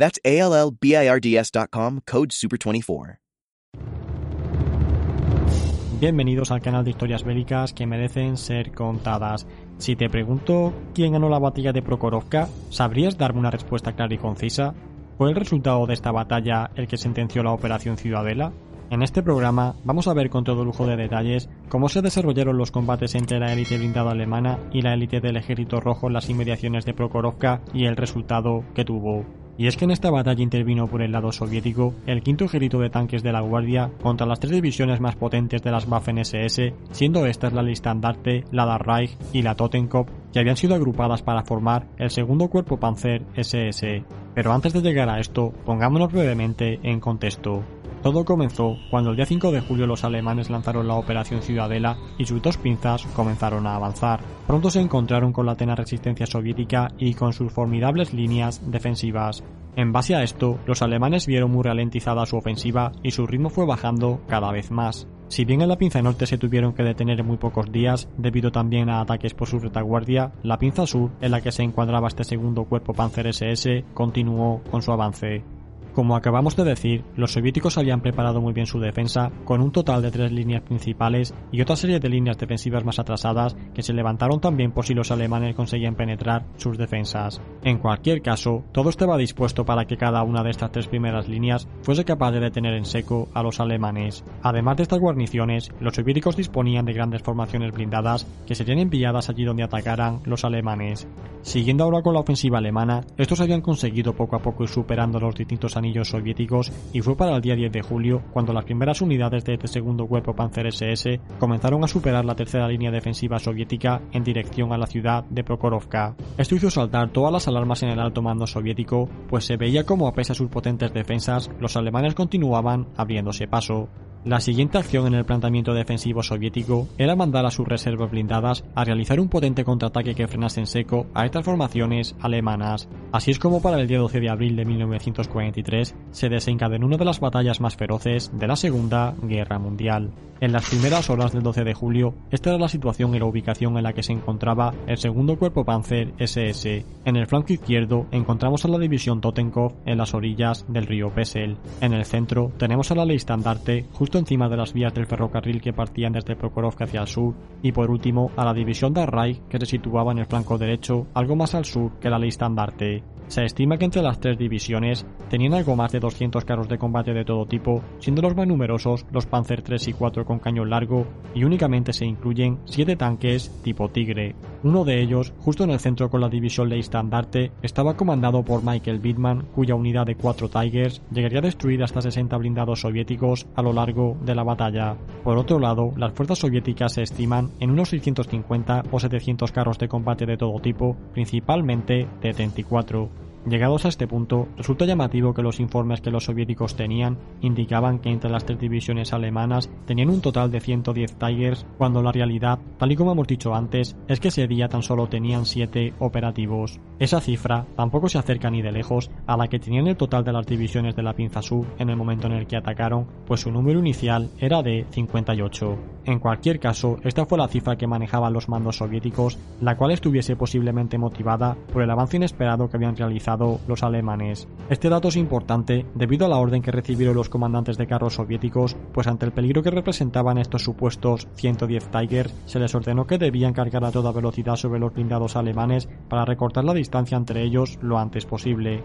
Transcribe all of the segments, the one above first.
That's code SUPER24. Bienvenidos al canal de historias bélicas que merecen ser contadas. Si te pregunto quién ganó la batalla de Prokhorovka, ¿sabrías darme una respuesta clara y concisa? ¿Fue el resultado de esta batalla el que sentenció la Operación Ciudadela? En este programa vamos a ver con todo lujo de detalles cómo se desarrollaron los combates entre la élite blindada alemana y la élite del ejército rojo en las inmediaciones de Prokhorovka y el resultado que tuvo. Y es que en esta batalla intervino por el lado soviético el quinto ejército de tanques de la Guardia contra las tres divisiones más potentes de las Waffen-SS, siendo estas la Listandarte, la Dar Reich y la Totenkopf, que habían sido agrupadas para formar el segundo cuerpo Panzer SS. Pero antes de llegar a esto, pongámonos brevemente en contexto. Todo comenzó cuando el día 5 de julio los alemanes lanzaron la Operación Ciudadela y sus dos pinzas comenzaron a avanzar. Pronto se encontraron con la tenaz resistencia soviética y con sus formidables líneas defensivas. En base a esto, los alemanes vieron muy ralentizada su ofensiva y su ritmo fue bajando cada vez más. Si bien en la pinza norte se tuvieron que detener en muy pocos días, debido también a ataques por su retaguardia, la pinza sur, en la que se encuadraba este segundo cuerpo Panzer SS, continuó con su avance. Como acabamos de decir, los soviéticos habían preparado muy bien su defensa, con un total de tres líneas principales y otra serie de líneas defensivas más atrasadas que se levantaron también por si los alemanes conseguían penetrar sus defensas. En cualquier caso, todo estaba dispuesto para que cada una de estas tres primeras líneas fuese capaz de detener en seco a los alemanes. Además de estas guarniciones, los soviéticos disponían de grandes formaciones blindadas que serían enviadas allí donde atacaran los alemanes. Siguiendo ahora con la ofensiva alemana, estos habían conseguido poco a poco ir superando los distintos anillos soviéticos y fue para el día 10 de julio cuando las primeras unidades de este segundo cuerpo Panzer SS comenzaron a superar la tercera línea defensiva soviética en dirección a la ciudad de Prokhorovka. Esto hizo saltar todas las alarmas en el alto mando soviético, pues se veía como a pesar de sus potentes defensas, los alemanes continuaban abriéndose paso. La siguiente acción en el planteamiento defensivo soviético era mandar a sus reservas blindadas a realizar un potente contraataque que frenase en seco a estas formaciones alemanas. Así es como para el día 12 de abril de 1943 se desencadenó una de las batallas más feroces de la Segunda Guerra Mundial. En las primeras horas del 12 de julio, esta era la situación y la ubicación en la que se encontraba el segundo cuerpo Panzer SS. En el flanco izquierdo encontramos a la división Totenkopf en las orillas del río Pesel. En el centro tenemos a la Leistandarte justo encima de las vías del ferrocarril que partían desde Prokhorovka hacia el sur, y por último a la división de Reich que se situaba en el flanco derecho, algo más al sur que la Leistandarte. Se estima que entre las tres divisiones tenían algo más de 200 carros de combate de todo tipo, siendo los más numerosos los Panzer 3 y 4 con cañón largo y únicamente se incluyen 7 tanques tipo Tigre. Uno de ellos, justo en el centro con la división Leistandarte, estaba comandado por Michael Bittman, cuya unidad de 4 Tigers llegaría a destruir hasta 60 blindados soviéticos a lo largo de la batalla. Por otro lado, las fuerzas soviéticas se estiman en unos 650 o 700 carros de combate de todo tipo, principalmente T-34. Llegados a este punto, resulta llamativo que los informes que los soviéticos tenían indicaban que entre las tres divisiones alemanas tenían un total de 110 Tigers, cuando la realidad, tal y como hemos dicho antes, es que ese día tan solo tenían 7 operativos. Esa cifra tampoco se acerca ni de lejos a la que tenían el total de las divisiones de la pinza sur en el momento en el que atacaron, pues su número inicial era de 58. En cualquier caso, esta fue la cifra que manejaban los mandos soviéticos, la cual estuviese posiblemente motivada por el avance inesperado que habían realizado los alemanes. Este dato es importante debido a la orden que recibieron los comandantes de carros soviéticos, pues ante el peligro que representaban estos supuestos 110 Tiger, se les ordenó que debían cargar a toda velocidad sobre los blindados alemanes para recortar la distancia entre ellos lo antes posible.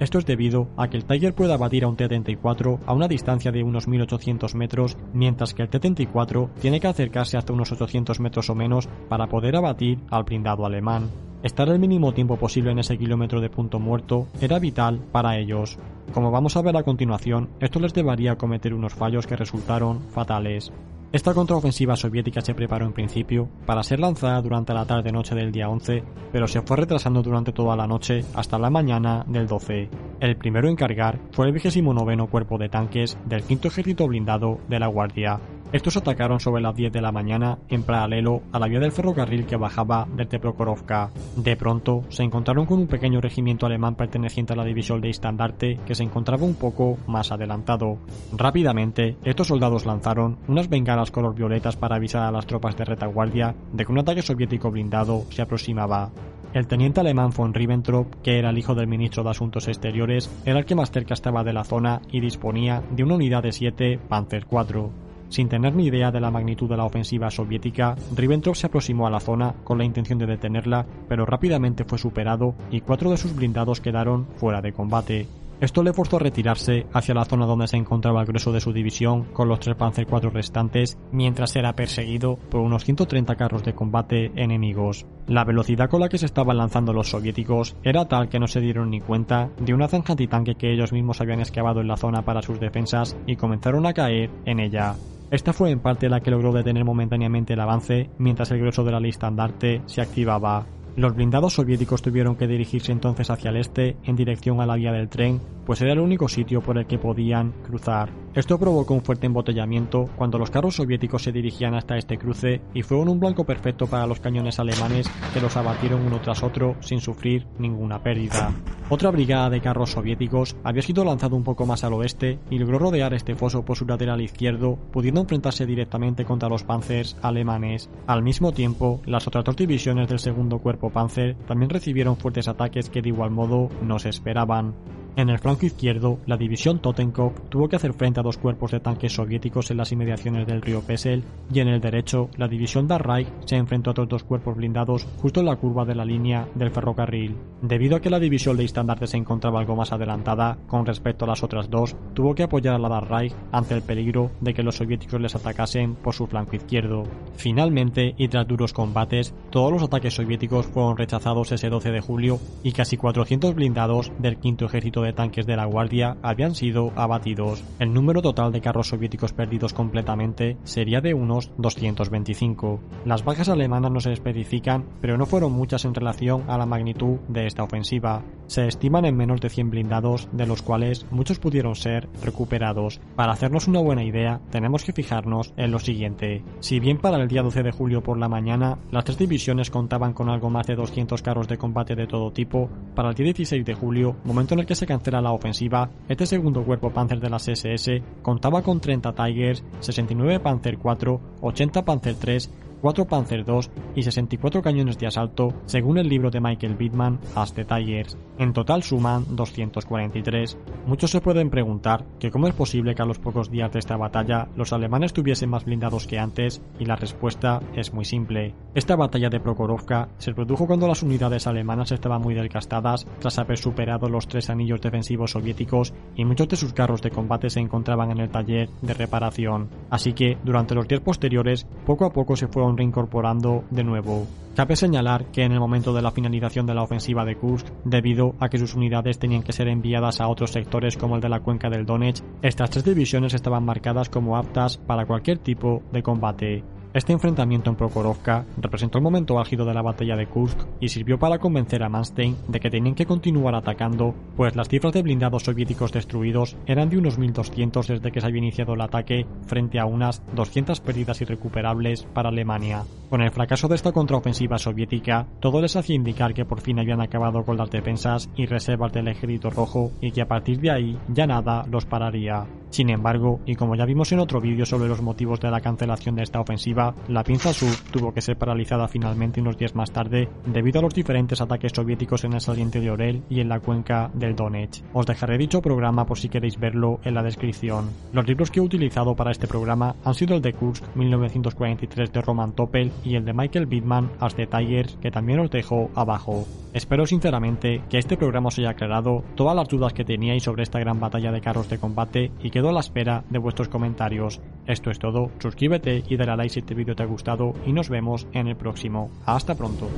Esto es debido a que el Tiger puede abatir a un T-34 a una distancia de unos 1800 metros, mientras que el T-34 tiene que acercarse hasta unos 800 metros o menos para poder abatir al blindado alemán. Estar el mínimo tiempo posible en ese kilómetro de punto muerto era vital para ellos. Como vamos a ver a continuación, esto les llevaría a cometer unos fallos que resultaron fatales. Esta contraofensiva soviética se preparó en principio para ser lanzada durante la tarde-noche del día 11, pero se fue retrasando durante toda la noche hasta la mañana del 12. El primero en cargar fue el 29 Cuerpo de Tanques del 5 Ejército Blindado de la Guardia, estos atacaron sobre las 10 de la mañana en paralelo a la vía del ferrocarril que bajaba desde Prokhorovka. De pronto se encontraron con un pequeño regimiento alemán perteneciente a la división de estandarte que se encontraba un poco más adelantado. Rápidamente, estos soldados lanzaron unas bengalas color violetas para avisar a las tropas de retaguardia de que un ataque soviético blindado se aproximaba. El teniente alemán von Ribbentrop, que era el hijo del ministro de Asuntos Exteriores, era el que más cerca estaba de la zona y disponía de una unidad de 7 Panzer IV. Sin tener ni idea de la magnitud de la ofensiva soviética, Ribbentrop se aproximó a la zona con la intención de detenerla, pero rápidamente fue superado y cuatro de sus blindados quedaron fuera de combate. Esto le forzó a retirarse hacia la zona donde se encontraba el grueso de su división con los tres Panzer IV restantes, mientras era perseguido por unos 130 carros de combate enemigos. La velocidad con la que se estaban lanzando los soviéticos era tal que no se dieron ni cuenta de una zanja antitanque que ellos mismos habían excavado en la zona para sus defensas y comenzaron a caer en ella. Esta fue en parte la que logró detener momentáneamente el avance mientras el grueso de la lista andarte se activaba. Los blindados soviéticos tuvieron que dirigirse entonces hacia el este en dirección a la vía del tren pues era el único sitio por el que podían cruzar. Esto provocó un fuerte embotellamiento cuando los carros soviéticos se dirigían hasta este cruce y fueron un blanco perfecto para los cañones alemanes que los abatieron uno tras otro sin sufrir ninguna pérdida. Otra brigada de carros soviéticos había sido lanzado un poco más al oeste y logró rodear este foso por su lateral izquierdo, pudiendo enfrentarse directamente contra los panzers alemanes. Al mismo tiempo, las otras dos divisiones del segundo cuerpo panzer también recibieron fuertes ataques que de igual modo no se esperaban. En el flanco izquierdo, la división Totenkopf tuvo que hacer frente a dos cuerpos de tanques soviéticos en las inmediaciones del río Pesel, y en el derecho, la división Darreich se enfrentó a otros dos cuerpos blindados justo en la curva de la línea del ferrocarril. Debido a que la división de estandarte se encontraba algo más adelantada con respecto a las otras dos, tuvo que apoyar a la Darreich ante el peligro de que los soviéticos les atacasen por su flanco izquierdo. Finalmente, y tras duros combates, todos los ataques soviéticos fueron rechazados ese 12 de julio y casi 400 blindados del quinto ejército de tanques de la Guardia habían sido abatidos. El número total de carros soviéticos perdidos completamente sería de unos 225. Las bajas alemanas no se especifican, pero no fueron muchas en relación a la magnitud de esta ofensiva. Se estiman en menos de 100 blindados, de los cuales muchos pudieron ser recuperados. Para hacernos una buena idea, tenemos que fijarnos en lo siguiente. Si bien para el día 12 de julio por la mañana, las tres divisiones contaban con algo más de 200 carros de combate de todo tipo, para el día 16 de julio, momento en el que se cancela la ofensiva, este segundo cuerpo Panzer de las SS contaba con 30 Tigers, 69 Panzer IV, 80 Panzer III, 4 Panzer II y 64 cañones de asalto, según el libro de Michael Bittman, As the Tigers. En total suman 243. Muchos se pueden preguntar que cómo es posible que a los pocos días de esta batalla los alemanes tuviesen más blindados que antes, y la respuesta es muy simple. Esta batalla de Prokhorovka se produjo cuando las unidades alemanas estaban muy desgastadas tras haber superado los tres anillos defensivos soviéticos y muchos de sus carros de combate se encontraban en el taller de reparación. Así que, durante los días posteriores, poco a poco se fueron reincorporando de nuevo. Cabe señalar que en el momento de la finalización de la ofensiva de Kursk, debido a que sus unidades tenían que ser enviadas a otros sectores como el de la cuenca del Donetsk, estas tres divisiones estaban marcadas como aptas para cualquier tipo de combate. Este enfrentamiento en Prokhorovka representó el momento álgido de la batalla de Kursk y sirvió para convencer a Manstein de que tenían que continuar atacando, pues las cifras de blindados soviéticos destruidos eran de unos 1200 desde que se había iniciado el ataque frente a unas 200 pérdidas irrecuperables para Alemania. Con el fracaso de esta contraofensiva soviética, todo les hacía indicar que por fin habían acabado con las defensas y reservas del ejército rojo y que a partir de ahí ya nada los pararía. Sin embargo, y como ya vimos en otro vídeo sobre los motivos de la cancelación de esta ofensiva, la pinza sur tuvo que ser paralizada finalmente unos días más tarde debido a los diferentes ataques soviéticos en el saliente de Orel y en la cuenca del Donetsk. Os dejaré dicho programa por si queréis verlo en la descripción. Los libros que he utilizado para este programa han sido el de Kursk 1943 de Roman Topel y el de Michael Bittman As the Tigers que también os dejo abajo. Espero sinceramente que este programa os haya aclarado todas las dudas que teníais sobre esta gran batalla de carros de combate y quedo a la espera de vuestros comentarios. Esto es todo, suscríbete y dale a like si este vídeo te ha gustado y nos vemos en el próximo. Hasta pronto.